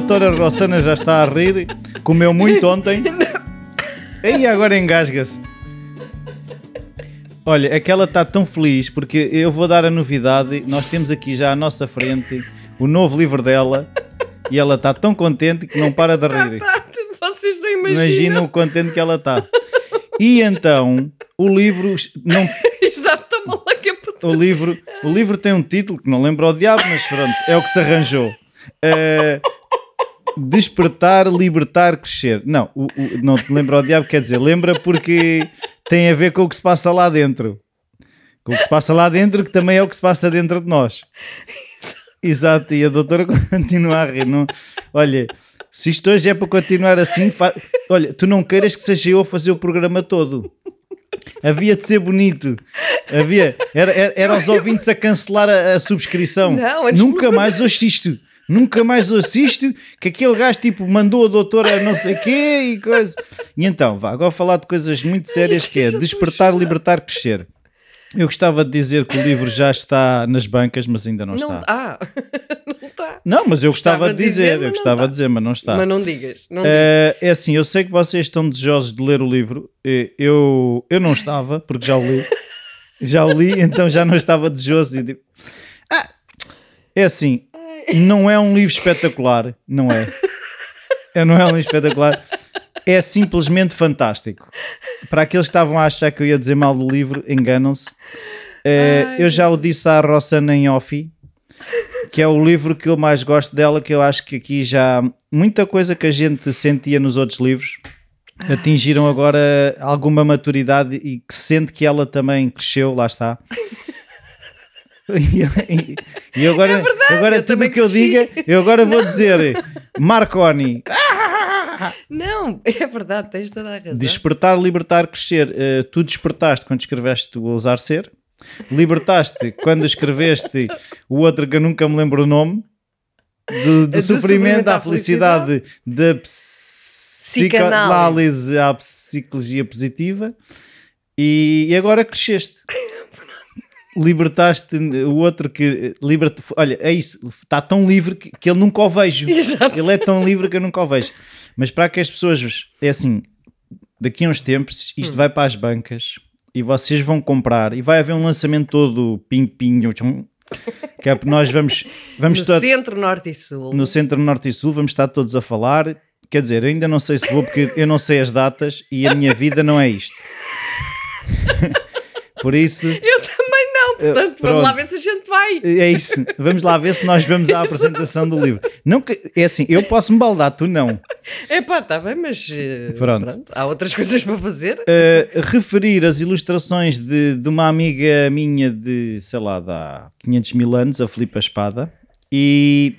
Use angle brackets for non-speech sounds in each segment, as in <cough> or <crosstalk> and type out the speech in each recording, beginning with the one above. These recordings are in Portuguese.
doutora Rossana já está a rir, comeu muito ontem. <laughs> E agora engasga-se. Olha, é que ela está tão feliz porque eu vou dar a novidade. Nós temos aqui já à nossa frente o novo livro dela e ela está tão contente que não para de rir. Tá, vocês não imaginam. Imagina o contente que ela está. E então, o livro não, <laughs> Exato, mal a capa. o livro, o livro tem um título que não lembro ao diabo, mas pronto, é o que se arranjou. Eh, despertar, libertar, crescer. Não, o, o- não te lembro ao diabo, quer dizer, lembra porque tem a ver com o que se passa lá dentro. Com o que se passa lá dentro, que também é o que se passa dentro de nós. Exato, e a doutora continua a rir. Não... Olha, se isto hoje é para continuar assim, fa- olha, tu não queiras que seja eu a fazer o programa todo. Havia de ser bonito. Havia. Era, era, era os ouvintes a cancelar a, a subscrição. Não, Nunca mais ouço isto. Nunca mais ouço isto. Que aquele gajo tipo mandou a doutora não sei quê e coisa. E então, vá, agora falar de coisas muito sérias que é despertar, libertar, crescer. Eu gostava de dizer que o livro já está nas bancas, mas ainda não, Não, está. ah, <laughs> não está. Não, mas eu gostava, Gostava de dizer, dizer, eu gostava de dizer, mas não está. Mas não digas. Não Eh, é assim, eu sei que vocês estão desejosos de ler o livro. Eh, Eu, eu não estava, porque já o li. <laughs> Já o li, então já não estava desejoso. E digo, ah, é assim, não é um livro espetacular, não é? É, Não é um livro espetacular. É simplesmente fantástico. Para aqueles que estavam a achar que eu ia dizer mal do livro, enganam-se. Ai, eu já o disse à Rossana em off, que é o livro que eu mais gosto dela, que eu acho que aqui já muita coisa que a gente sentia nos outros livros atingiram agora alguma maturidade e que sente que ela também cresceu, lá está. E, e- e agora, agora É eu tudo o que eu diga, eu agora vou dizer Marconi, não, é verdade, tens toda a razão. despertar, libertar, crescer. Eh, tu despertaste quando escreveste o Ousar Ser, libertaste quando escreveste o outro que eu nunca me lembro o nome, do, do Do sofrimento à à felicidade, da psicanálise à psicologia positiva, e, e agora cresceste. Libertaste o outro que liberta, olha, é isso, está tão livre que, que ele nunca o vejo. <laughs> Exato. Ele é tão livre que eu nunca o vejo. Mas para que as pessoas, é assim, daqui a uns tempos isto Hum. vai para as bancas e vocês vão comprar e vai haver um lançamento todo ping-ping, tchum, que é porque nós vamos, vamos <laughs> no todo- centro, norte e sul. no centro, norte e sul, vamos estar todos a falar. Quer dizer, eu ainda não sei se vou porque eu não sei as datas e a minha vida não é isto. <laughs> Por isso, Eu não, portanto, pronto. vamos lá ver se a gente vai. é isso. Vamos lá ver se nós vamos à apresentação do livro. Não que, é assim, eu posso me baldar, tu não. É pá, está bem, mas eh, Pronto. há outras <laughs> coisas para fazer. Uh, referir as ilustrações de, de uma amiga minha de, sei lá, de há 500 mil anos, a Filipa Espada, e,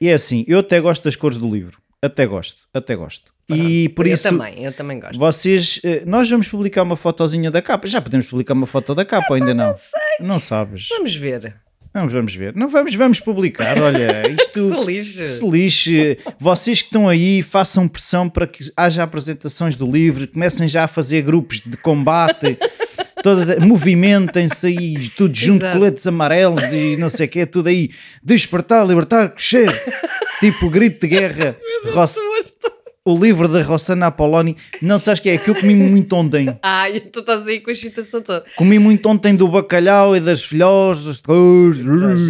e é assim, eu até gosto das cores do livro, até gosto, até gosto. E por eu isso, também, eu também gosto. vocês, uh, nós vamos publicar uma fotozinha da capa, já podemos publicar uma foto da capa ainda não? Não sabes? Vamos ver. Vamos, vamos ver. Não vamos, vamos publicar, olha, isto... <laughs> Se lixe. Que se lixe. Vocês que estão aí, façam pressão para que haja apresentações do livro, comecem já a fazer grupos de combate, <laughs> todas, movimentem-se aí, tudo junto, Exato. coletes amarelos e não sei o quê, tudo aí, despertar, libertar, crescer. <laughs> Tipo grito de guerra. Ross- o livro da Rossana Apoloni. Não sabes que é? Que eu comi muito ontem. <laughs> Ai, tu estás aí com a excitação toda. Comi muito ontem do bacalhau e das filhós.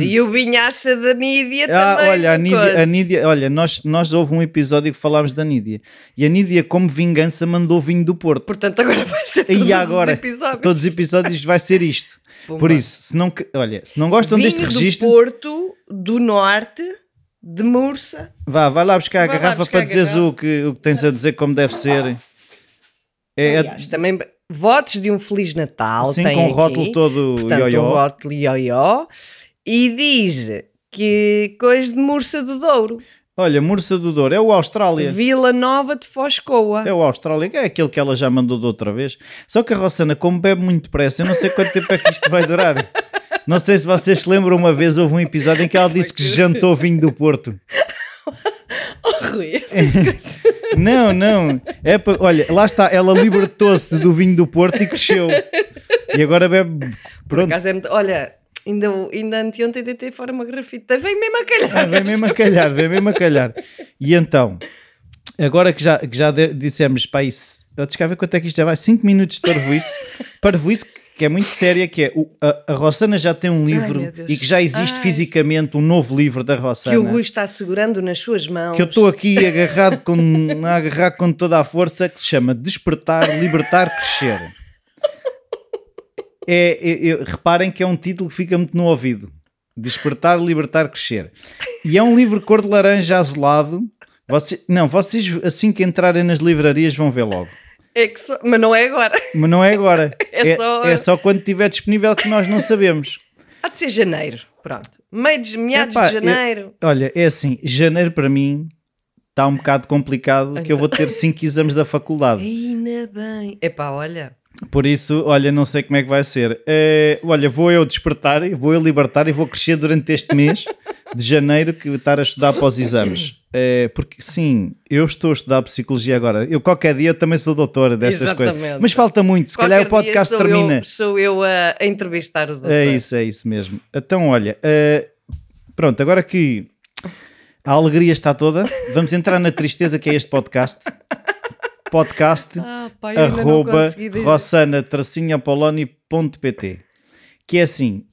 E o vinhaça da Nídia Ah, também. olha, a Nídia, a Nídia- olha, nós, nós houve um episódio que falámos da Nídia e a Nídia, como vingança, mandou vinho do Porto. Portanto, agora vai ser E todos agora, os episódios. todos os episódios vai ser isto. Pumba. Por isso, se não, olha, se não gostam Vinho deste do registro, Porto, do Norte, de Mursa. vá, vai lá buscar a Vai garrafa buscar para a dizeres garrafa. o que, o que tens a dizer como deve ser. É, Aliás, também votos de um Feliz Natal. tem com o aqui. rótulo todo Portanto, ioió. um rótulo ioió. E diz que coisa de Mursa do Douro. Olha, Mursa do Douro, é o Austrália. Vila Nova de Foscoa. É o Austrália, que é aquele que ela já mandou de outra vez. Só que a Rossana, como bebe muito depressa, eu não sei quanto tempo é que isto vai durar. <laughs> Não sei se vocês se lembram, uma vez houve um episódio em que ela disse que jantou vinho do Porto. <laughs> Oh, Rui, coisas. Não, não. É pa- olha, lá está, ela libertou-se do vinho do Porto e cresceu. E agora bebe. Por Pronto. acaso é muito- Olha, Ainda, ainda anteontem deitei fora uma grafita. Vem mesmo a calhar. Ah, vem mesmo a calhar, vem mesmo a calhar. E então, agora que já, que já dissemos para isso, eu cá ver quanto é que isto já vai, 5 minutos de parvoíce, parvoíce que é muito séria, que é, o- a, a Rossana já tem um livro Deus. e que já existe Ai. fisicamente um novo livro da Rossana. Que o Rui está segurando nas suas mãos. que eu estou aqui agarrado com, agarrado com toda a força, que se chama Despertar, Libertar, Crescer. É, é- é- reparem que é um título que fica muito no ouvido. Despertar, Libertar, Crescer. E é um livro cor de laranja azulado. Você- não, vocês assim que entrarem nas livrarias vão ver logo. É só- Mas não é agora. Mas não é agora. <laughs> É é, só- é só quando estiver disponível que nós não sabemos. Há de ser janeiro. Pronto. Meio de meados Epá, de janeiro. Olha, é assim, janeiro para mim está um bocado complicado, que eu vou ter 5 exames da faculdade. Ainda bem. Epá, olha. Por isso, olha, não sei como é que vai ser. Eh, olha, vou eu despertar, vou eu libertar e vou crescer durante este mês de janeiro que estar a estudar para os exames. Eh, porque sim, eu estou a estudar psicologia agora. Eu qualquer dia também sou doutor destas coisas. Exatamente. Mas falta muito, se calhar o Qualquer podcast sou termina. Eu, sou eu a, a entrevistar o doutor. É isso, é isso mesmo. Então, olha, eh, pronto, agora que a alegria está toda, vamos entrar na tristeza que é este podcast. Podcast Ah, pá, não arroba rossana-apoloni.pt que é assim,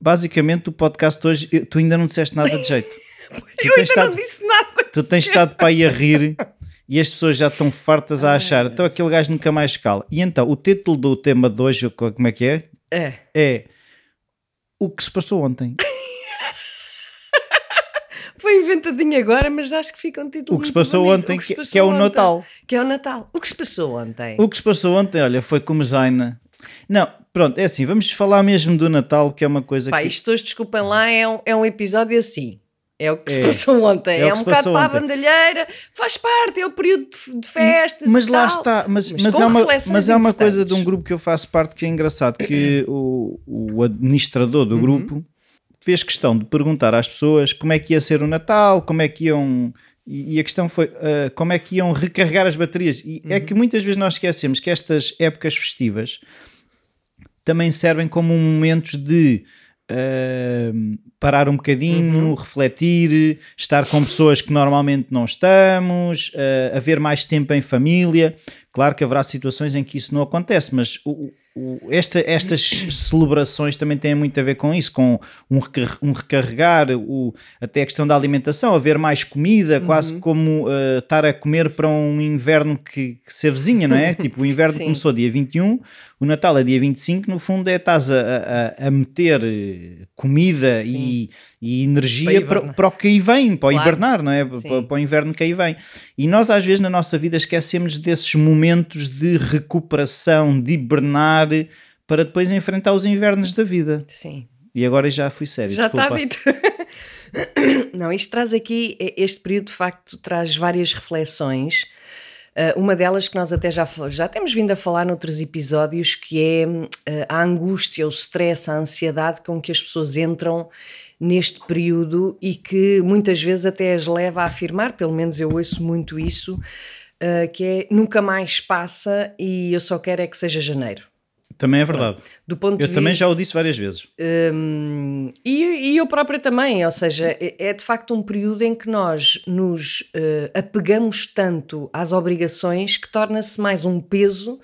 basicamente o podcast hoje, tu ainda não disseste nada de jeito. <laughs> Tu Eu tens ainda não estado, disse nada. tu tens estado para aí a rir e as pessoas já estão fartas a achar, então aquele gajo nunca mais cala. E então, o título do tema de hoje, como é que é? É. É o que se passou ontem. Foi inventadinho agora, mas acho que fica um título O que se passou bonito. ontem, O que se que, passou que é o ontem. Natal. Que é o Natal. O que se passou ontem? O que se passou ontem, olha, foi como Zaina. Não, pronto, é assim, vamos falar mesmo do Natal, que é uma coisa Pá, que... isto hoje, desculpem lá, é um, é um episódio assim. É o que se É. passou ontem. É É, um bocado para a bandalheira, faz parte, é o período de, de festas. Mas lá tal. está, mas, Mas mas, é uma, mas é uma coisa de um grupo que eu faço parte que é engraçado, que o, o administrador do Uhum. grupo fez questão de perguntar às pessoas como é que ia ser o Natal, como é que iam... E a questão foi ah, como é que iam recarregar as baterias. E Uhum. é que muitas vezes nós esquecemos que estas épocas festivas também servem como momentos de ah, parar um bocadinho, Uhum. refletir, estar com pessoas que normalmente não estamos, ah, haver mais tempo em família. Claro que haverá situações em que isso não acontece, mas o- esta- estas celebrações também têm muito a ver com isso, com um, recar- um recarregar, o, até a questão da alimentação, haver mais comida, quase Uhum. como ah, estar a comer para um inverno que, que se avizinha, não é? <laughs> tipo, o inverno Sim. começou dia 21, o Natal é dia 25, no fundo é estás a, a- a meter eh, comida e, e energia Para para, para o que aí vem, para o Claro. hibernar, não é? Para, para o inverno que aí vem. E nós às vezes na nossa vida esquecemos desses momentos de recuperação, de hibernar, para depois enfrentar os invernos da vida. Sim. E agora já fui sério, Já está desculpa. dito. <coughs> Não, isto traz aqui, este período de facto traz várias reflexões. Uh, uma delas que nós até já, já temos vindo a falar noutros episódios, que é uh, a angústia, o stress, a ansiedade com que as pessoas entram neste período e que muitas vezes até as leva a afirmar, pelo menos eu ouço muito isso, uh, que é nunca mais passa e eu só quero é que seja janeiro. Também é verdade. Do ponto Eu de também vista- já o disse várias vezes. Hum, e, e eu própria também, ou seja, é, é de facto um período em que nós nos eh, apegamos tanto às obrigações que torna-se mais um peso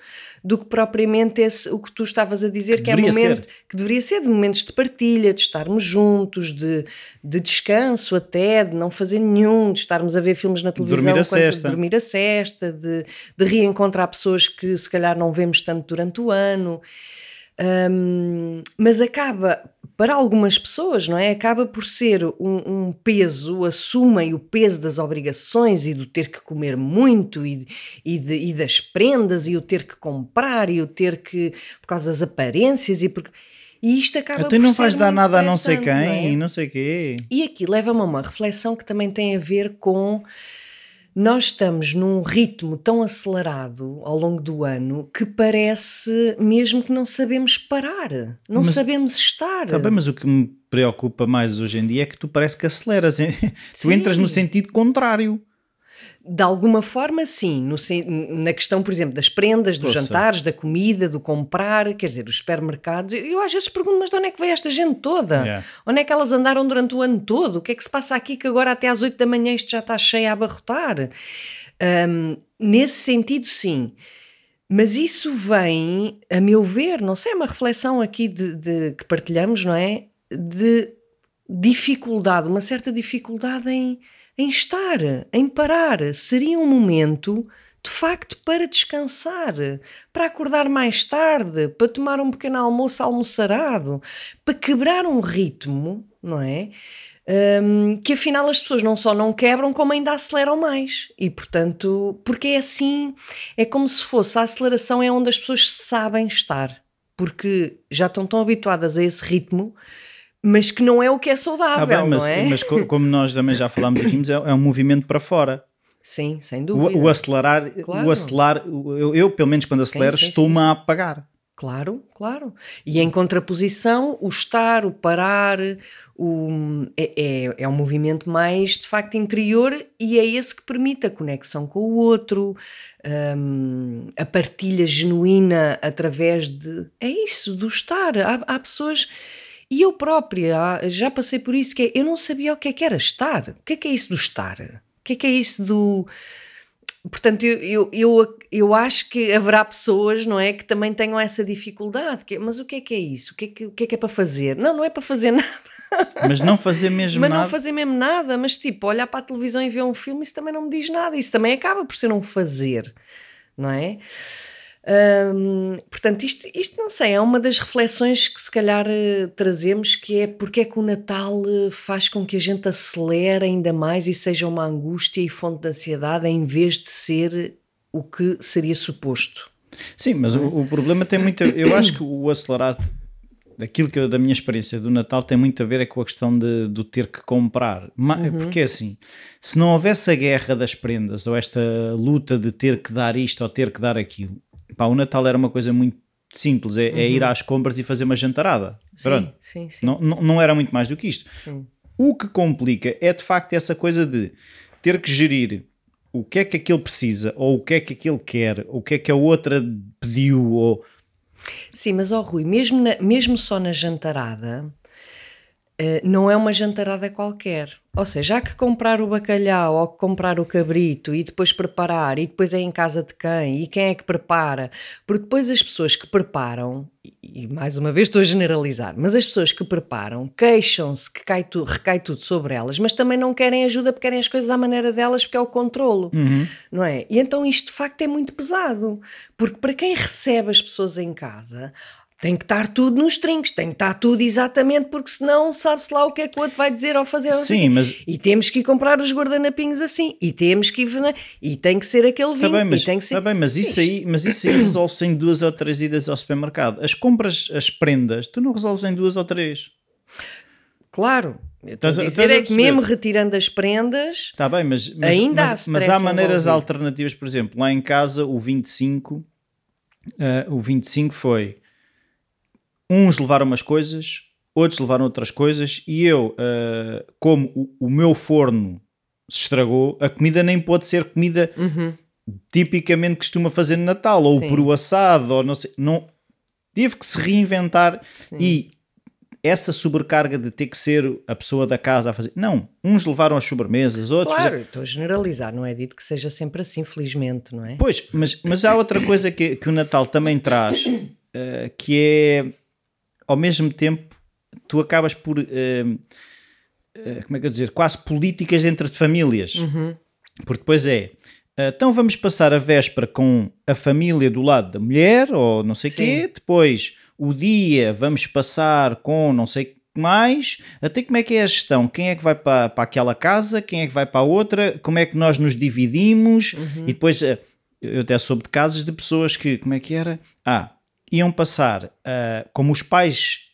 do que propriamente esse, o que tu estavas a dizer, Que que, é momento ser. que deveria ser de momentos de partilha, de estarmos juntos, de, de descanso até, de não fazer nenhum, de estarmos a ver filmes na televisão, Dormir a de dormir a cesta, de, de reencontrar pessoas que se calhar não vemos tanto durante o ano. Hum, mas acaba, para algumas pessoas, não é? Acaba por ser um, um peso, assumem o peso das obrigações e do ter que comer muito e, e, de- e das prendas e o ter que comprar e o ter que, por causa das aparências e porque. E isto acaba por não vais dar nada a não sei estressante, não é? quem, não sei quê. E aqui leva-me a uma reflexão que também tem a ver com nós estamos num ritmo tão acelerado ao longo do ano que parece mesmo que não sabemos parar, não Mas- sabemos estar. Tá bem, mas o que me preocupa mais hoje em dia é que tu parece que aceleras. <laughs> Tu Sim. entras no sentido contrário. De alguma forma, sim. No, na questão, por exemplo, das prendas, dos jantares, da comida, do comprar, quer dizer, dos supermercados. Eu às vezes pergunto, mas de onde é que veio esta gente toda? Yeah. Onde é que elas andaram durante o ano todo? O que é que se passa aqui que agora até às 8 da manhã isto já está cheio a abarrotar? Um, nesse sentido, sim. Mas isso vem, a meu ver, não sei, é uma reflexão aqui de, de, que partilhamos, não é? De dificuldade, uma certa dificuldade em, em estar, em parar. Seria um momento, de facto, para descansar, para acordar mais tarde, para tomar um pequeno almoço almoçarado, para quebrar um ritmo, não é? Um, que afinal as pessoas não só não quebram, como ainda aceleram mais. E portanto, porque é assim, é como se fosse a aceleração é onde as pessoas sabem estar, porque já estão tão habituadas a esse ritmo. Mas que não é o que é saudável, ah, bem, mas, não é? Mas como nós também já falámos aqui, é, é um movimento para fora. Sim, sem dúvida. O, o acelerar, claro. o acelerar eu, eu, pelo menos quando acelero, estou-me a apagar. Claro, claro. E em contraposição, o estar, o parar, o, é, é, é, um movimento mais de facto interior e é esse que permite a conexão com o outro, um, a partilha genuína através de. É isso, do estar. Há, há pessoas. E eu própria já passei por isso, que é, eu não sabia o que é que era estar. O que é que é isso do estar? O que é que é isso do Portanto, eu, eu, eu, eu, acho que haverá pessoas, não é, que também tenham essa dificuldade. Que, mas o que é que é isso? O que é que, o que é que é para fazer? Não, não é para fazer nada. Mas não fazer mesmo mas nada. Mas não fazer mesmo nada. Mas tipo, olhar para a televisão e ver um filme, isso também não me diz nada. Isso também acaba por ser um fazer, não é? Portanto, isto, isto não sei, é uma das reflexões que se calhar uh, trazemos, que é porque é que o Natal uh, faz com que a gente acelere ainda mais e seja uma angústia e fonte de ansiedade em vez de ser o que seria suposto. Sim, mas o, o problema tem muito. Eu acho que o acelerar aquilo que eu, da minha experiência do Natal tem muito a ver é com a questão de, do ter que comprar. Uhum. Porque é assim, se não houvesse a guerra das prendas ou esta luta de ter que dar isto ou ter que dar aquilo, Pá, o Natal era uma coisa muito simples, é, uhum. é ir uhum. às compras e fazer uma jantarada. Sim, Pronto. Sim, sim. Não, não, não, era muito mais do que isto. O que complica é de facto essa coisa de ter que gerir o que é que aquele precisa, ou o que é que aquele quer, ou o que é que a outra pediu, ou... Sim, mas ó oh, Rui, mesmo, na, mesmo só na jantarada, uh, não é uma jantarada qualquer. Ou seja, há que comprar o bacalhau ou comprar o cabrito e depois preparar, e depois é em casa de quem, e quem é que prepara, porque depois as pessoas que preparam, e mais uma vez estou a generalizar, mas as pessoas que preparam queixam-se que cai tu, recai tudo sobre elas, mas também não querem ajuda porque querem as coisas à maneira delas, porque é o controlo, uhum. não é? E então isto de facto é muito pesado, porque para quem recebe as pessoas em casa, tem que estar tudo nos trinques, tem que estar tudo exatamente, porque senão sabe-se lá o que é que o outro vai dizer ou fazer. Sim, mas... E temos que ir comprar os guardanapinhos assim, e temos que ir... E tem que ser aquele tá vinho, tá bem, mas, ser... Tá bem, mas isso aí, mas isso aí resolve-se em duas ou três idas ao supermercado. As compras, as prendas, tu não resolves em duas ou três. Claro, Estás a dizer é que mesmo retirando as prendas, está bem, mas, mas ainda mas, há, mas há maneiras envolvido. alternativas, por exemplo, lá em casa o 25, uh, eh, o 25 foi uns levaram umas coisas, outros levaram outras coisas, e eu, uh, como o, o, meu forno se estragou, a comida nem pode ser comida uhum. tipicamente costuma fazer no Natal, ou Sim. por o assado, ou não sei. Não, tive que se reinventar Sim. e essa sobrecarga de ter que ser a pessoa da casa a fazer. Não, uns levaram as sobremesas, outros. Claro, fizeram... estou a generalizar, não é dito que seja sempre assim, felizmente, não é? Pois, mas, mas há outra coisa que, que o Natal também traz, uh, que é ao mesmo tempo tu acabas por, uh, uh, como é que eu dizer, quase políticas entre famílias. Uhum. Porque depois é, uh, então vamos passar a véspera com a família do lado da mulher, ou não sei o quê, depois o dia vamos passar com não sei mais, até como é que é a gestão, quem é que vai para, para aquela casa, quem é que vai para a outra, como é que nós nos dividimos, uhum. e depois eu até soube de casos de pessoas que, como é que era? Ah, iam passar, uh, como os pais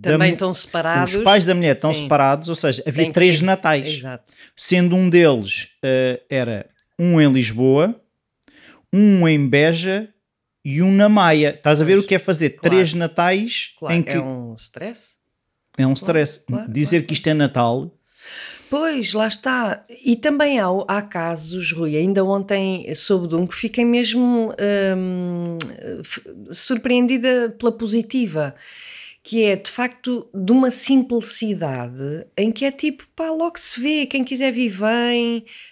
também da, estão separados. Os pais da mulher estão Sim. separados, ou seja, havia Tem três que... natais. Exato. Sendo um deles uh, era um em Lisboa, um em Beja e um na Maia. Estás a ver o que é fazer claro. três natais claro. em que. É um stress? É um stress. Claro, Dizer que isto é Natal Pois, lá está. E também há, há casos, Rui, ainda ontem soube de um que fiquei mesmo hum, surpreendida pela positiva, que é de facto de uma simplicidade em que é tipo, pá, logo se vê, quem quiser vir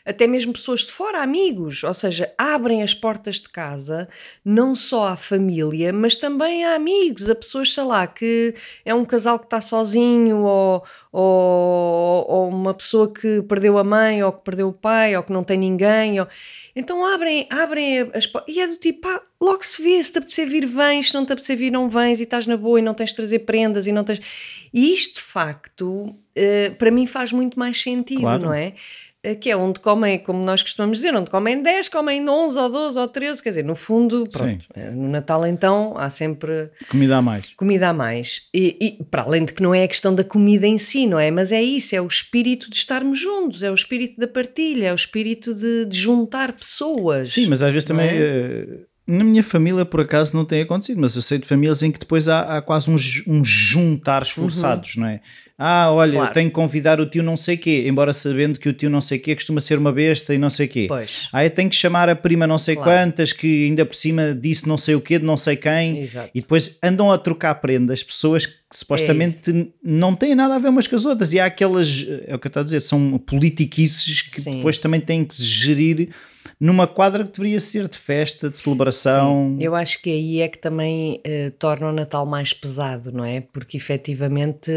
até mesmo pessoas de fora, amigos, ou seja, abrem as portas de casa não só à família, mas também a amigos, a pessoas, sei lá, que é um casal que está sozinho ou, ou, ou uma pessoa que perdeu a mãe ou que perdeu o pai ou que não tem ninguém. ou- Então abrem, abrem as portas e é do tipo, pá, logo se vê, se te apetecer vir, vens, se não te apetecer vir, não vens e estás na boa e não tens de trazer prendas e não tens. E isto, de facto, eh, para mim faz muito mais sentido, Claro. não é? Eh, Que é onde comem, como nós costumamos dizer, onde comem 10, comem 11 ou 12 ou 13, quer dizer, no fundo, pronto. eh, No Natal, então, há sempre Comida a mais. comida a mais. E, e, para além de que não é a questão da comida em si, não é? Mas é isso, é o espírito de estarmos juntos, é o espírito da partilha, é o espírito de, de juntar pessoas. Sim, mas às vezes também. é? Na minha família, por acaso, não tem acontecido, mas eu sei de famílias em que depois há, há quase uns, uns juntares forçados, não é? Ah, olha, Uhum. Claro. tenho que convidar o tio não sei quê, embora sabendo que o tio não sei quê costuma ser uma besta e não sei quê. Pois, Ah, eu tenho que chamar a prima não sei Claro. quantas, que ainda por cima disse não sei o quê, de não sei quem. exato. E depois andam a trocar prendas, pessoas que supostamente não têm nada a ver umas com as outras. E há aquelas, é o que eu estou a dizer, são politiquices que Sim. depois também têm que gerir numa quadra que deveria ser de festa, de celebração. Sim, eu acho que aí é que também eh, torna o Natal mais pesado, não é? Porque efetivamente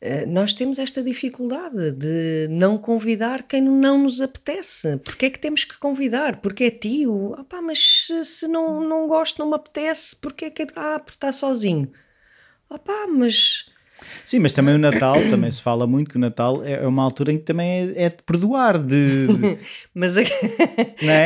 eh, nós temos esta dificuldade de não convidar quem não nos apetece. Porque é que temos que convidar? Porque é tio? Ah pá, mas se, se não, não gosto, não me apetece, porque é que. Ah, porque está sozinho. Ah pá, mas. Sim, mas também o Natal, também se fala muito que o Natal é é uma altura em que também é, é de perdoar, de, de- <laughs> mas é?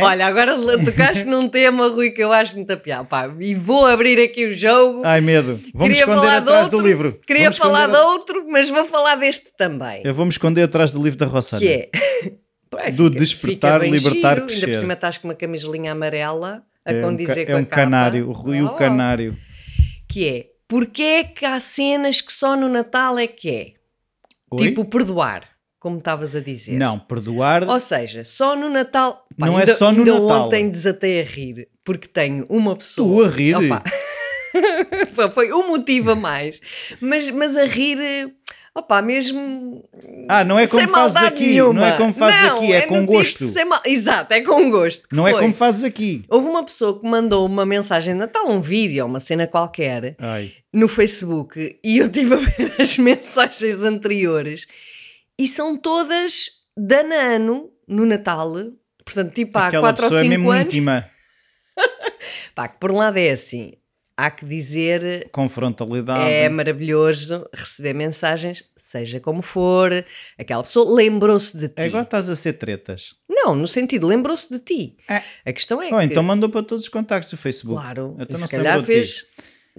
Olha, agora tocaste num tema, Rui, que eu acho muito a piar. Pá, e vou abrir aqui o jogo. Ai medo, vamos Queria esconder atrás do outro, livro. Queria Vamos falar esconder- de outro, mas vou falar deste também. Eu vou me esconder atrás do livro da Roçana. Que é. <laughs> Do despertar, bem libertar, giro. Ainda crescer. por cima estás com uma camisolinha amarela a É um, condizer é com a um capa. canário, o Rui o Oh. canário. Que é. Porquê é que há cenas que só no Natal é que é? Oi? Tipo perdoar, como estavas a dizer. Não, perdoar. Ou seja, só no Natal. Pá, Não é ainda- só no ainda Natal. ontem desatei a rir, porque tenho uma pessoa. Tu a rir? Opa. <laughs> Foi- Foi um motivo a mais. Mas, mas a rir, opá, mesmo. Ah, não é como fazes aqui, nenhuma. não é como fazes Não, aqui, é, com no gosto. Tipo, mal- Exato, é com gosto. Não é Foi. como fazes aqui. Houve uma pessoa que mandou uma mensagem de Natal, um vídeo, uma cena qualquer, Ai, no Facebook, e eu tive a ver as <laughs> mensagens anteriores, e são todas da Nano no Natal. Portanto, tipo há aquela 4 ou pessoa é 5 mesmo anos. íntima. <laughs> Pá, que por um lado é assim, há que dizer Com frontalidade. É maravilhoso receber mensagens, seja como for. Aquela pessoa lembrou-se de ti. Agora estás a ser tretas. Não, no sentido, lembrou-se de ti. É. A questão é Oh, que. então mandou para todos os contactos do Facebook. claro, Então e não se calhar lembrou de ti. fez.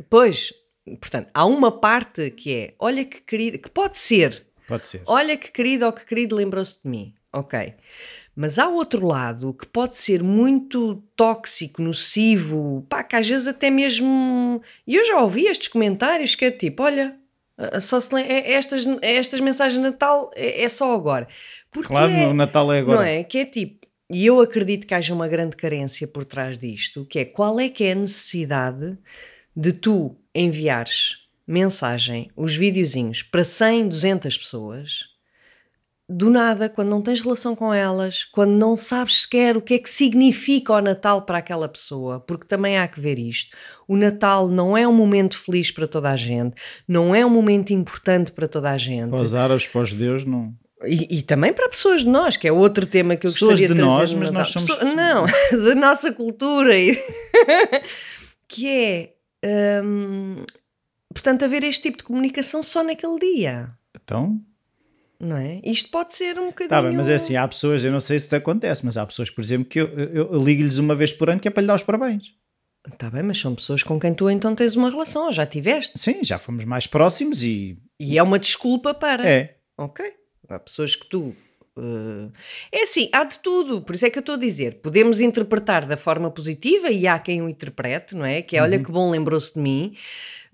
Pois, portanto, há uma parte que é: olha que querido, que pode ser, Pode ser. olha que querido ou que querido lembrou-se de mim. Ok. Mas há outro lado que pode ser muito tóxico, nocivo, pá, que às vezes até mesmo. E eu já ouvi estes comentários que é tipo: olha, só se lem- é- estas, estas mensagens de Natal é, é só agora. Porque Claro, é- no Natal é agora. não é? Que é tipo, e eu acredito que haja uma grande carência por trás disto, que é qual é que é a necessidade de tu enviares mensagem, os videozinhos, para 100, 200 pessoas, do nada, quando não tens relação com elas, quando não sabes sequer o que é que significa o Natal para aquela pessoa, porque também há que ver isto. O Natal não é um momento feliz para toda a gente, não é um momento importante para toda a gente. Para os árabes, para os judeus, não. E, e também para pessoas de nós, que é outro tema que eu Pessoas gostaria de de trazer nós, no mas Natal. nós somos- Pessoa- Não, da <laughs> nossa cultura. e- <laughs> que é... hum, portanto, haver este tipo de comunicação só naquele dia. Então, Não é? Isto pode ser um bocadinho... tá bem, mas é assim, há pessoas, eu não sei se isso acontece, mas há pessoas, por exemplo, que eu, eu, eu ligo-lhes uma vez por ano que é para lhe dar os parabéns. Está bem, mas são pessoas com quem tu então tens uma relação, ou já tiveste. Sim, já fomos mais próximos e E é uma desculpa para... é. Ok. Há pessoas que tu. eh, É assim, há de tudo. Por isso é que eu estou a dizer. Podemos interpretar da forma positiva e há quem o interprete, não é? Que é, olha que bom, lembrou-se de mim.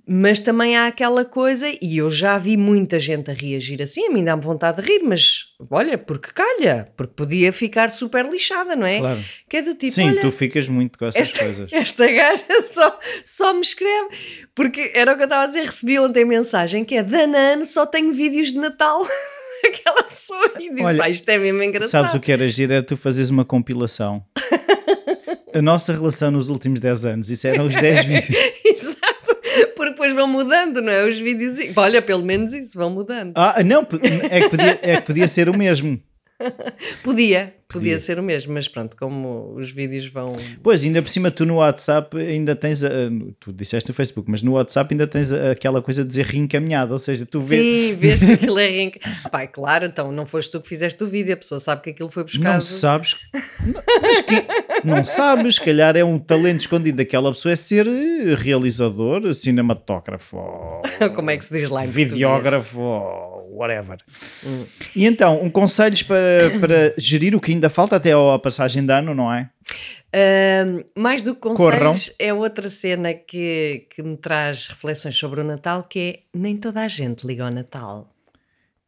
Mas também há aquela coisa, e eu já vi muita gente a reagir assim, a mim dá-me vontade de rir, mas olha, porque calha, porque podia ficar super lixada, não é? Claro. Que é do tipo, Sim, tu ficas muito com essas esta- coisas. <laughs> esta gaja só, só me escreve. Porque era o que eu estava a dizer, recebi ontem mensagem que é Danano, só tenho vídeos de Natal. <laughs> Aquela pessoa e disse, Olha, pá, isto é mesmo engraçado. Sabes o que era giro? Era tu fazeres uma compilação. <laughs> A nossa relação nos últimos 10 anos, isso eram os 10 vídeos. Vão mudando, não é? Os vídeos. Olha, pelo menos isso, vão mudando. Ah, não, é que podia, é que podia ser o mesmo. <laughs> Podia, podia, Podia. ser o mesmo, mas pronto, como os vídeos vão. Pois, ainda por cima, tu no WhatsApp ainda tens. A, tu disseste no Facebook, mas no WhatsApp ainda tens aquela coisa de dizer reencaminhado, ou seja, tu vês. Sim, vês que aquilo é. <laughs> reenca- Pai, claro, então não foste tu que fizeste o vídeo, a pessoa sabe que aquilo foi buscado. Não sabes, <laughs> mas que, não sabes, se calhar é um talento escondido daquela pessoa, é ser eh, realizador, cinematógrafo, Como é que se diz lá em videógrafo, whatever. Hum. E então, um conselhos para, para gerir o que ainda falta até à passagem de ano, não é? Ahm, mais do que Corram. conselhos, é outra cena que, que me traz reflexões sobre o Natal, que é nem toda a gente liga ao Natal.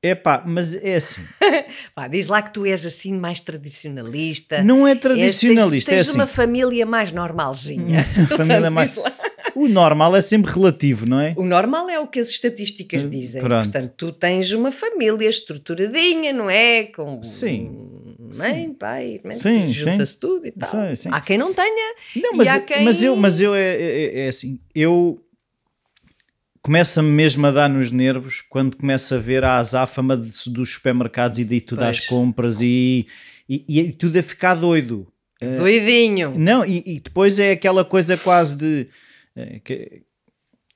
Epá, mas é assim, <laughs> Pá, diz lá que tu és assim mais tradicionalista. não é És- tradicionalista, tens, é tens assim. uma família mais normalzinha. Família <laughs> mais-. O normal é sempre relativo, não é? O normal é o que as estatísticas dizem. pronto. Portanto, tu tens uma família estruturadinha, não é? Com Sim. mãe, pai, mãe, Sim, junta-se tudo e tal. Sim, sim. Há quem não tenha. Não, mas, há quem- mas eu, mas eu é, é- é assim, eu começa-me mesmo a dar nos nervos quando começo a ver a azáfama de- dos supermercados e daí tudo às compras e, e, e tudo a ficar doido. Eh, Doidinho. Não, e, e depois é aquela coisa quase de eh, que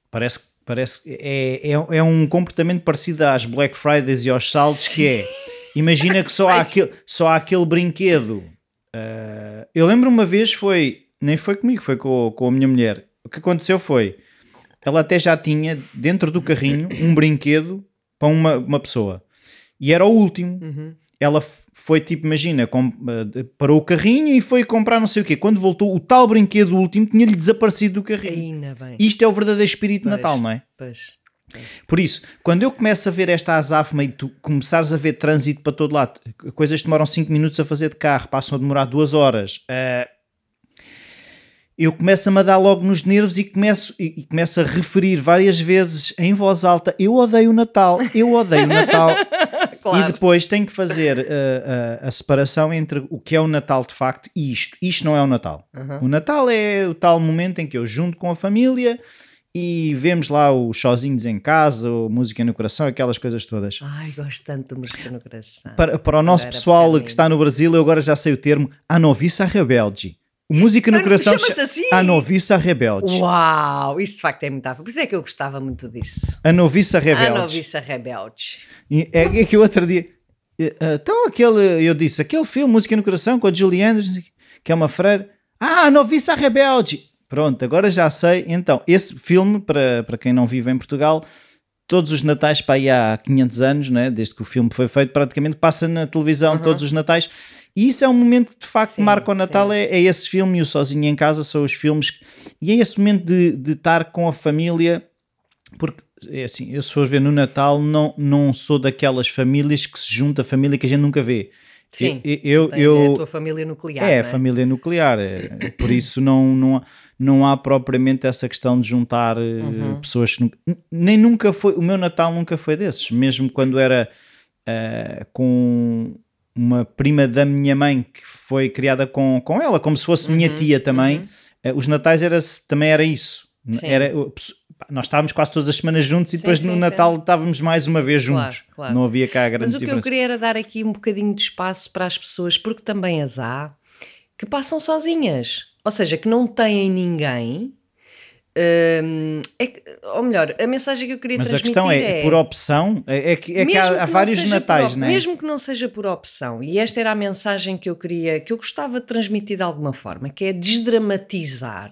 parece que parece é, é, é um comportamento parecido às Black Fridays e aos saldos que é. Imagina que só há aquele, só há aquele brinquedo. Eh, eu lembro uma vez foi nem foi comigo, foi com, com a minha mulher. O que aconteceu foi ela até já tinha dentro do carrinho um brinquedo para uma, uma pessoa. E era o último. Uhum. ela foi tipo, imagina, com- eh, parou o carrinho e foi comprar não sei o quê. Quando voltou, o tal brinquedo último tinha-lhe desaparecido do carrinho. Isto é o verdadeiro espírito de Pois. Natal, não é? Pois. Por isso, quando eu começo a ver esta azáfama e tu começares a ver trânsito para todo lado, coisas que demoram 5 minutos a fazer de carro, passam a demorar 2 horas, eh, eu começo-me a dar logo nos nervos e começo, e, e começo a referir várias vezes em voz alta: Eu odeio o Natal, eu odeio o Natal. <laughs> E Claro. depois tenho que fazer uh, uh, a separação entre o que é o Natal de facto e isto. Isto não é o Natal. Uhum. O Natal é o tal momento em que eu junto com a família e vemos lá os sozinhos em casa, ou música no coração, aquelas coisas todas. Ai, gosto tanto do música no coração. Para, para o nosso Era pessoal que está no Brasil, eu agora já sei o termo a noviça rebelde. O música no Ah, coração chama-se cha- assim? a noviça rebelde. Uau, isso de facto é muito afro. Por isso é que eu gostava muito disso. A noviça rebelde. A noviça rebelde. E É, é que o outro dia. eh, Então, aquele. Eu disse, aquele filme, Música no Coração, com a Julie Andrews, que é uma freira. Ah, a Noviça Rebelde! Pronto, agora já sei. Então, esse filme, para, para quem não vive em Portugal, todos os natais, para aí há 500 anos, né, desde que o filme foi feito, praticamente passa na televisão Uhum. todos os natais. E isso é um momento que de facto Sim, marca o Natal, é, é esse filme e o Sozinho em Casa são os filmes. que- E é esse momento de, de estar com a família, porque é assim, eu se for ver no Natal, não, não sou daquelas famílias que se junta a família que a gente nunca vê. Sim. Eu, eu, eu- É a tua família nuclear. é, a família nuclear, é, por isso não, não, há- não há propriamente essa questão de juntar eh, Uhum. pessoas que nunca, nem nunca foi, o meu Natal nunca foi desses, mesmo quando era eh, com uma prima da minha mãe que foi criada com, com ela, como se fosse minha Uhum, tia também, uhum. eh, os Natais era, também era isso. Sim. Era, nós estávamos quase todas as semanas juntos e Sim, depois sim, no. Natal estávamos mais uma vez Claro, juntos. claro. Não havia cá grandes Mas o que eu queria era dar aqui um bocadinho de espaço para as pessoas, porque também as há, que passam sozinhas. Ou seja, que não têm ninguém. Hum, é ou melhor, a mensagem que eu queria Mas a transmitir questão é, por opção, é, é que, é que há, há que vários natais, não é? Mesmo que não seja por opção, e esta era a mensagem que eu queria, que eu gostava de transmitir de alguma forma, que é desdramatizar,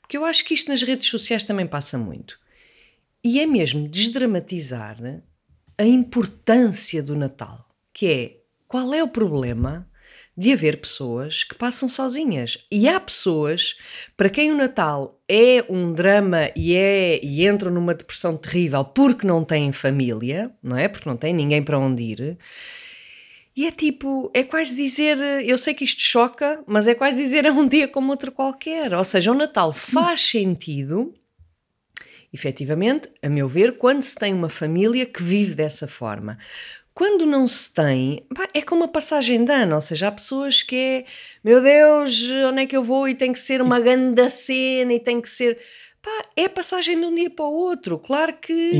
porque eu acho que isto nas redes sociais também passa muito. E é mesmo desdramatizar a importância do Natal, que é qual é o problema de haver pessoas que passam sozinhas. E há pessoas para quem o Natal é um drama e, é, e entram numa depressão terrível porque não têm família, não é? Porque não têm ninguém para onde ir. E é tipo, é quase dizer, eu sei que isto choca, mas é quase dizer é um dia como outro qualquer. Ou seja, o Natal faz sentido, efetivamente, a meu ver, quando se tem uma família que vive dessa forma. Quando não se tem, pá, é como uma passagem de ano, ou seja, há pessoas que é, meu Deus, onde é que eu vou e tem que ser uma grande cena e tem que ser. Pá, é passagem de um dia para o outro. Claro que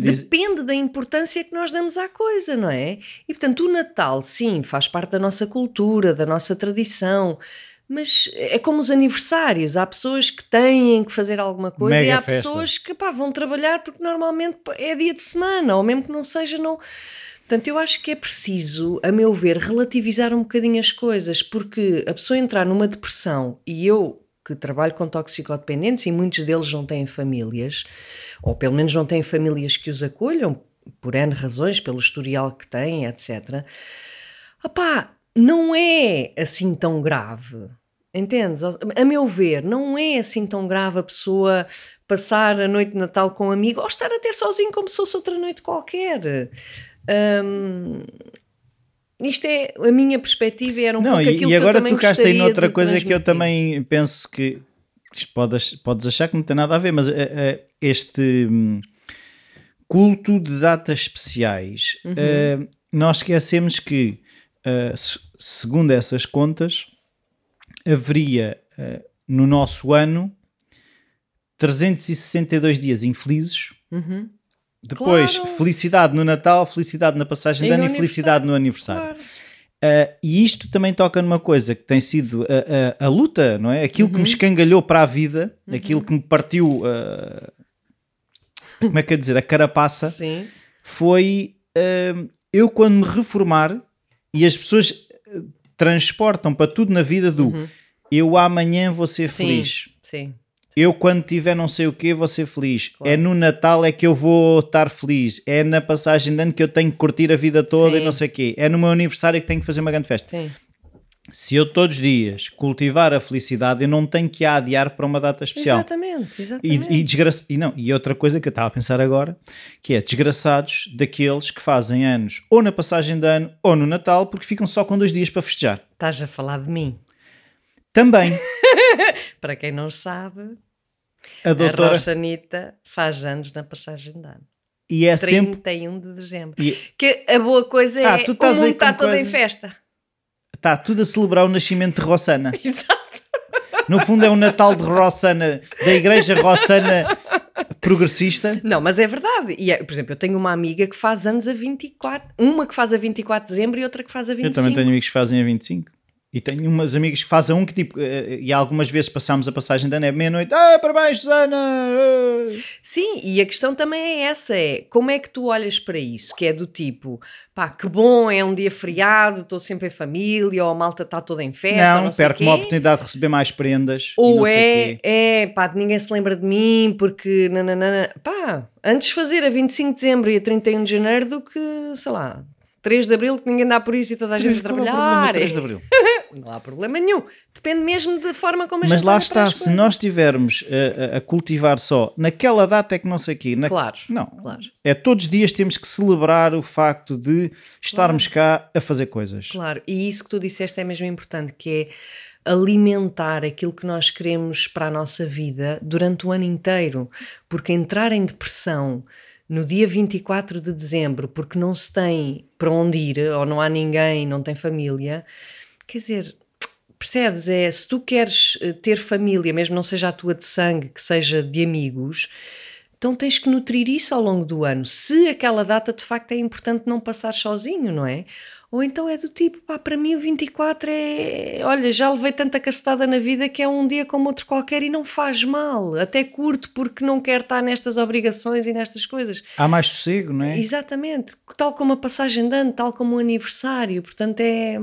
disse. depende da importância que nós damos à coisa, não é? E portanto, o Natal, sim, faz parte da nossa cultura, da nossa tradição. Mas é como os aniversários, há pessoas que têm que fazer alguma coisa Mega e há festa. pessoas que pá, vão trabalhar porque normalmente é dia de semana, ou mesmo que não seja, não. Portanto, eu acho que é preciso, a meu ver, relativizar um bocadinho as coisas, porque a pessoa entrar numa depressão, e eu que trabalho com toxicodependentes e muitos deles não têm famílias, ou pelo menos não têm famílias que os acolham, por N razões, pelo historial que têm, etc. Opá, não é assim tão grave. Entendes? A meu ver, não é assim tão grave a pessoa passar a noite de Natal com um amigo ou estar até sozinho como se fosse outra noite qualquer. Hum, isto é a minha perspectiva era um não, pouco e, aquilo e que eu agora tocaste aí noutra coisa que eu transmitir. também penso que podes, podes achar que não tem nada a ver, mas eh, eh, este hum, culto de datas especiais, Uhum. eh, nós esquecemos que, se- segundo essas contas, haveria no nosso ano 362 dias infelizes. Uhum, Depois, Claro. felicidade no Natal, felicidade na passagem de ano no e felicidade no aniversário. claro. Uh, e isto também toca numa coisa que tem sido a, a- a luta, não é? Aquilo que Uhum. me escangalhou para a vida, aquilo que me partiu, uh, como é que eu dizer, a carapaça, Sim. foi uh, eu quando me reformar e as pessoas transportam para tudo na vida do Uhum. eu amanhã vou ser Sim. feliz. Sim. Eu, quando tiver não sei o quê, vou ser feliz. Claro. É no Natal é que eu vou estar feliz. É na passagem de ano que eu tenho que curtir a vida toda Sim. e não sei o quê. É no meu aniversário que tenho que fazer uma grande festa. Sim. Se eu todos os dias cultivar a felicidade, eu não tenho que a adiar para uma data especial. Exatamente, exatamente. E, e, desgra... e, não, e outra coisa que eu estava a pensar agora, que é desgraçados daqueles que fazem anos ou na passagem de ano ou no Natal, porque ficam só com dois dias para festejar. Estás a falar de mim. Também, <laughs> Para quem não sabe, a a doutora... Roxanita faz anos na passagem de ano. E é sempre... 31 de dezembro. e Que a boa coisa é Ah, tu estás o mundo está todo em coisas- festa. Está tudo a celebrar o nascimento de Rossana. <laughs> Exato. No fundo é um Natal de Rossana, da Igreja Rossana Progressista. Não, mas é verdade. E, é- por exemplo, eu tenho uma amiga que faz anos a 24. Uma que faz a 24 de dezembro e outra que faz a 25. Eu também tenho amigos que fazem a 25. E tenho umas amigas que fazem um que tipo, eh, e algumas vezes passamos a passagem da é meia-noite, ah, parabéns, Susana! ah." Sim, e a questão também é essa: é como é que tu olhas para isso? Que é do tipo, pá, que bom, é um dia feriado, estou sempre em família, ou a malta está toda em festa, não, não perco uma oportunidade de receber mais prendas. Ou é, é, pá, ninguém se lembra de mim porque, nananana. pá, antes fazer a 25 de dezembro e a 31 de janeiro do que, sei lá, 3 de abril que ninguém dá por isso e toda a gente a é trabalhar. de 3 de Abril? <laughs> Não há problema nenhum. Depende mesmo da forma como a Mas gente lá está, se nós estivermos a, a- a cultivar só naquela data é que não sei o quê, na- Claro, não, claro. é todos os dias temos que celebrar o facto de estarmos cá a fazer coisas. Claro, e isso que tu disseste é mesmo importante, que é alimentar aquilo que nós queremos para a nossa vida durante o ano inteiro, porque entrar em depressão no dia 24 de dezembro, porque não se tem para onde ir, ou não há ninguém, não tem família, quer dizer, percebes? É, se tu queres eh, ter família, mesmo não seja a tua de sangue, que seja de amigos, então tens que nutrir isso ao longo do ano. Se aquela data de facto é importante não passar sozinho, não é? Ou então é do tipo, pá, para mim o 24 é. Olha, já levei tanta cacetada na vida que é um dia como outro qualquer e não faz mal. Até curto porque não quero estar nestas obrigações e nestas coisas. Há mais sossego, não é? Exatamente, tal como a passagem de ano, tal como o aniversário. Portanto, é.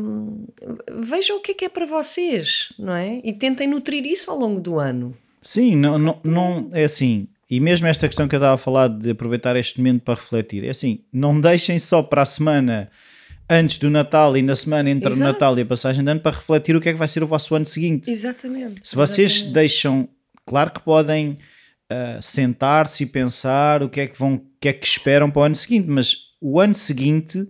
Vejam o que é que é para vocês, não é? E tentem nutrir isso ao longo do ano. Sim, não, não, não é assim. E mesmo esta questão que eu estava a falar de aproveitar este momento para refletir, é assim, não deixem só para a semana antes do Natal e na semana entre Exato. o Natal e a passagem de ano para refletir o que é que vai ser o vosso ano seguinte. Exatamente. Se vocês exatamente. deixam, claro que podem ah, sentar-se e pensar o que é que vão, o que é que esperam para o ano seguinte, mas o ano seguinte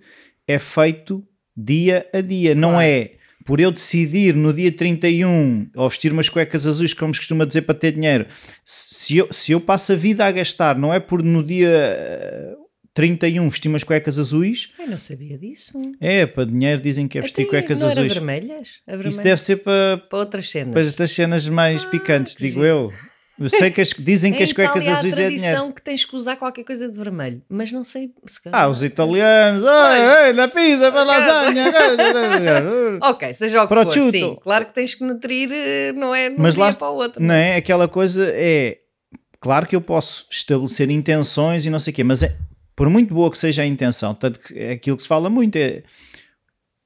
é feito dia a dia, não Claro. é por eu decidir no dia 31 ou vestir umas cuecas azuis, como se costuma dizer, para ter dinheiro. Se eu, se eu passo a vida a gastar, não é por no dia 31 vestir umas cuecas azuis, Eu não sabia disso. é para dinheiro dizem que é vestir Até cuecas não era azuis. vermelhas? A Isso deve ser para, Para outras cenas. para estas cenas mais Ah, picantes, digo giro. eu. Eu sei que as, <laughs> dizem que as cuecas Itália azuis a é tradição dinheiro. que tens que usar qualquer coisa de vermelho, mas não sei se calhar- Ah, os italianos, ai, ai, na pizza, para lasanha. <laughs> Ok, seja o que for, sim. Claro que tens que nutrir, eh, não é um Mas lá para o outro. Não é? Aquela coisa é. Claro que eu posso estabelecer intenções e não sei o quê, mas é, por muito boa que seja a intenção, tanto que é aquilo que se fala muito é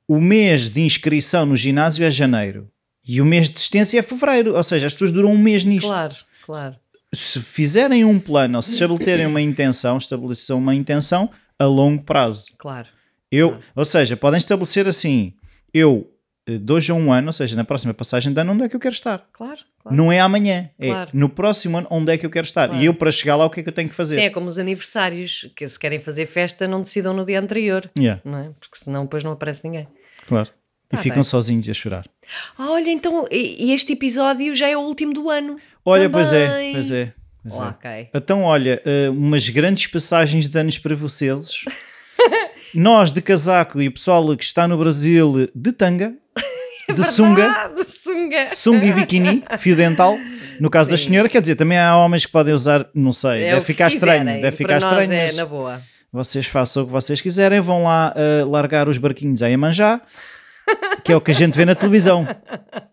o mês de inscrição no ginásio é janeiro e o mês de desistência é fevereiro, ou seja, as pessoas duram um mês nisto. Claro, claro. se fizerem um plano ou se estabelecerem uma intenção, estabeleçam uma intenção a longo prazo. Claro. Eu, ou seja, podem estabelecer assim: eu, de hoje a um ano, ou seja, na próxima passagem de ano, onde é que eu quero estar? Claro, claro. Não é amanhã, é Claro. no próximo ano, onde é que eu quero estar? Claro. E eu, para chegar lá, o que é que eu tenho que fazer? Sim, é como os aniversários, que se querem fazer festa, não decidam no dia anterior, Yeah, não é? Porque senão depois não aparece ninguém. claro. E Tá ficam bem. sozinhos a chorar. Ah, olha, então, este episódio já é o último do ano. Olha, pois é, Também. pois é. Pois é. ok. Então, olha, eh, umas grandes passagens de anos para vocês. <laughs> Nós de casaco e o pessoal que está no Brasil de tanga, <laughs> de sunga, sunga. sunga e biquíni, fio dental. No caso da Sim. senhora, quer dizer, também há homens que podem usar, não sei, É deve ficar estranho, quiserem. deve ficar estranho, é na boa. vocês façam o que vocês quiserem, vão lá eh, largar os barquinhos a Iemanjá, <laughs> que é o que a gente vê na televisão.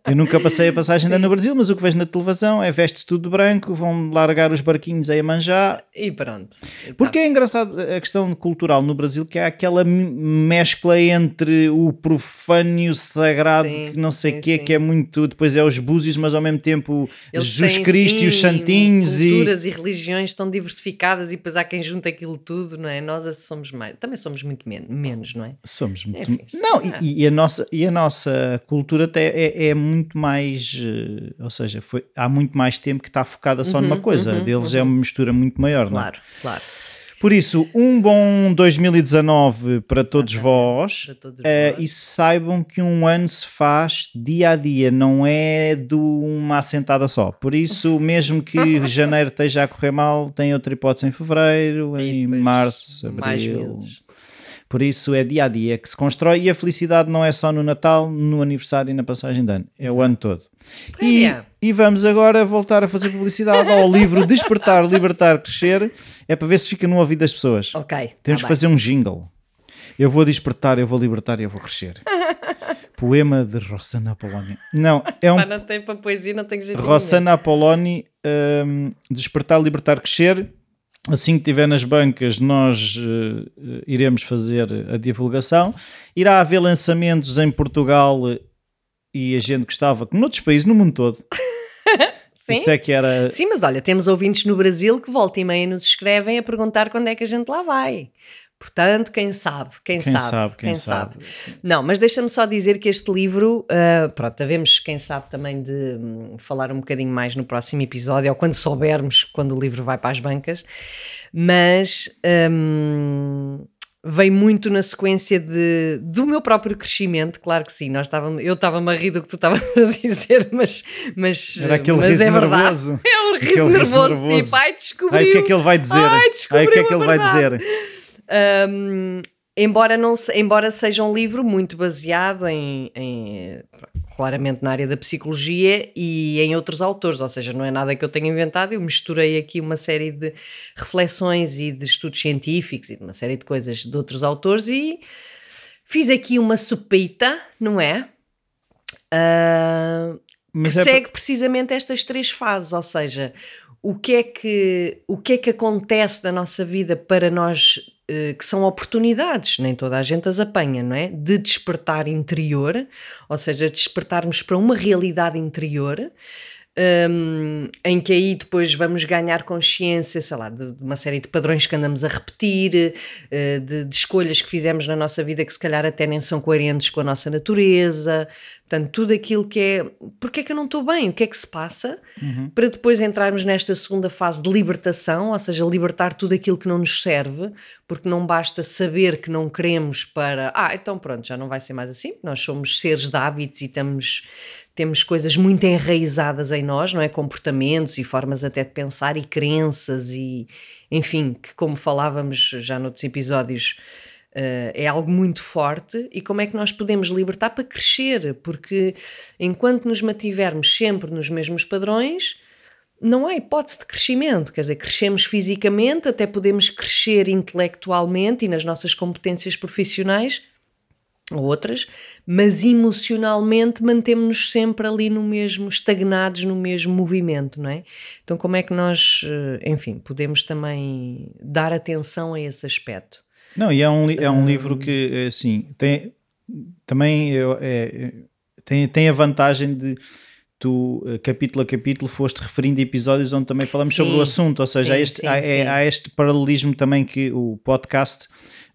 Eu nunca passei a passagem ano no Brasil, mas o que vejo na televisão é veste-se tudo branco, vão largar os barquinhos a Iemanjá E pronto. E porque é engraçado a questão cultural no Brasil que há aquela mescla entre o profano e o sagrado, Sim, que não sei sim, o quê, sim. que é muito. Depois é os búzios, mas ao mesmo tempo Eles Jesus têm, Cristo e os sim, santinhos e. culturas e... religiões tão diversificadas e depois há quem junta aquilo tudo, não é? Nós é somos mais, também somos muito men menos, não é? Somos muito. Enfim, sim, não, é. e, e a nossa, e a nossa cultura até é, é muito mais. eh, Ou seja, foi, há muito mais tempo que está focada só numa Uhum, coisa. uhum, Deles é uma mistura muito maior, não é? Claro, claro. Por isso, um bom 2019 para todos vós. Para todos nós. e saibam que um ano se faz dia a dia, não é de uma assentada só. Por isso, <laughs> mesmo que janeiro esteja a correr mal, tem outra hipótese em fevereiro, E em março, abril. Por isso, é dia a dia que se constrói e a felicidade não é só no Natal, no aniversário e na passagem de ano, é o ano todo. E, Olha. e vamos agora voltar a fazer publicidade ao livro Despertar, Libertar, Crescer. É para ver se fica no ouvido das pessoas. Ok. Temos tá que fazer um jingle. Eu vou despertar, eu vou libertar e eu vou crescer. <laughs> Poema de Rossana Apoloni. Não, é um não tem para poesia, não tenho jeito. Rossana Apoloni hum, Despertar, Libertar, Crescer. Assim que estiver nas bancas, nós eh, iremos fazer a divulgação. Irá haver lançamentos em Portugal eh, e a gente gostava, que noutros países, no mundo todo. <laughs> Sim? Isso é que era. Sim, mas olha, temos ouvintes no Brasil que volta e meia nos escrevem a perguntar quando é que a gente lá vai. Portanto, quem sabe, quem, Quem sabe, sabe, quem sabe. Não, mas deixa-me só dizer que este livro, ah, pronto, havemos, quem sabe, também de hum, falar um bocadinho mais no próximo episódio, ou quando soubermos quando o livro vai para as bancas, mas hum, vem muito na sequência de, do meu próprio crescimento, claro que sim, nós estávamos, eu estava-me a rir do que tu estavas a dizer, mas, mas, Era aquele mas riso é verdade. nervoso. <laughs> É um riso nervoso, nervoso. tipo, ai, descobriu. Ai, o que é que ele vai dizer? Ai, Ai, o que é que ele vai verdade. dizer? Um, embora, não, se- embora seja um livro muito baseado em, em, claramente na área da psicologia e em outros autores, ou seja, não é nada que eu tenha inventado, eu misturei aqui uma série de reflexões e de estudos científicos e de uma série de coisas de outros autores e fiz aqui uma sopita, não é? Ah, Mas que é segue precisamente estas três fases, ou seja, o que é que, o que, é que acontece na nossa vida para nós, que são oportunidades, nem toda a gente as apanha, não é? De despertar interior, ou seja, despertarmos para uma realidade interior, um, em que aí depois vamos ganhar consciência, sei lá, de, de uma série de padrões que andamos a repetir, uh, de, de, escolhas que fizemos na nossa vida que se calhar até nem são coerentes com a nossa natureza. Portanto, tudo aquilo que é porque é que eu não estou bem, o que é que se passa, uhum. para depois entrarmos nesta segunda fase de libertação, ou seja, libertar tudo aquilo que não nos serve, porque não basta saber que não queremos para, ah, então pronto, já não vai ser mais assim, nós somos seres de hábitos e estamos temos coisas muito enraizadas em nós, não é? Comportamentos e formas até de pensar e crenças e, enfim, que como falávamos já noutros episódios, uh, é algo muito forte. E como é que nós podemos libertar para crescer, porque enquanto nos mantivermos sempre nos mesmos padrões, não há hipótese de crescimento, quer dizer, crescemos fisicamente, até podemos crescer intelectualmente e nas nossas competências profissionais, ou outras, mas emocionalmente mantemos-nos sempre ali no mesmo, estagnados no mesmo movimento, não é? Então, como é que nós, eh, enfim, podemos também dar atenção a esse aspecto? Não, e é um, é um um, livro que, assim, tem, também é, tem, tem a vantagem de tu, eh, capítulo a capítulo, foste referindo episódios onde também falamos sim, sobre o assunto, ou seja, sim, há, este, sim, há, é, há, este paralelismo também que o podcast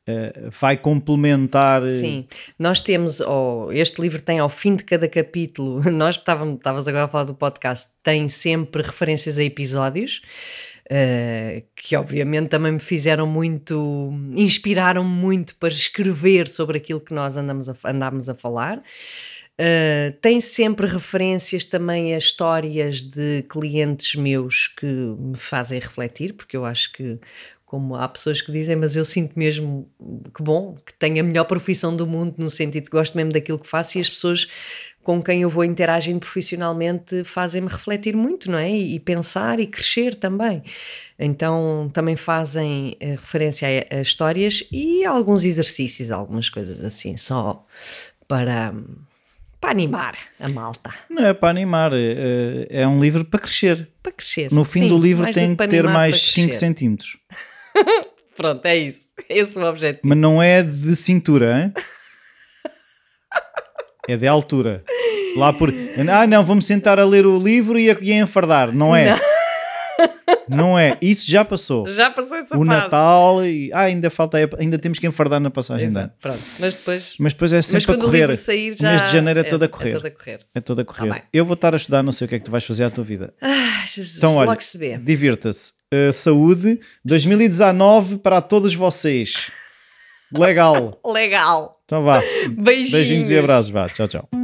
Uh, vai complementar. Eh, Sim, nós temos, oh, este livro tem ao fim de cada capítulo, <laughs> nós estavas agora a falar do podcast, tem sempre referências a episódios. Uh, que obviamente também me fizeram muito, inspiraram muito para escrever sobre aquilo que nós andamos a, andámos a falar. Uh, tem sempre referências também a histórias de clientes meus que me fazem refletir, porque eu acho que como há pessoas que dizem, mas eu sinto mesmo que bom, que tenho a melhor profissão do mundo, no sentido que gosto mesmo daquilo que faço e as pessoas com quem eu vou interagindo profissionalmente fazem-me refletir muito, não é? E, pensar e crescer também. Então também fazem eh, referência a, a histórias e a alguns exercícios, algumas coisas assim, só para para animar a malta. Não é para animar, é, é um livro para crescer. Para crescer. No fim Sim, do livro tem que ter mais 5 centímetros. <laughs> Pronto, é isso. Esse é o objetivo. Mas não é de cintura, hein? é de altura. Lá por. Ah, não, vamos sentar a ler o livro e a, e a enfardar. Não é? Não. Não é, isso já passou. Já passou essa O fase. Natal e ah, ainda falta, ainda temos que enfardar na passagem de ano. Pronto, mas depois. Mas depois é sempre a correr. O, sair, já o mês de janeiro é, é todo a correr. É todo a correr. É todo a correr. Ah, eu vou estar a estudar, não sei o que é que tu vais fazer à tua vida. Ah, Jesus, então, olha, divirta-se. Uh, saúde 2019 para todos vocês. Legal. <laughs> Legal. Então vá. Beijinhos. Beijinhos e abraços. Vá. Tchau, tchau.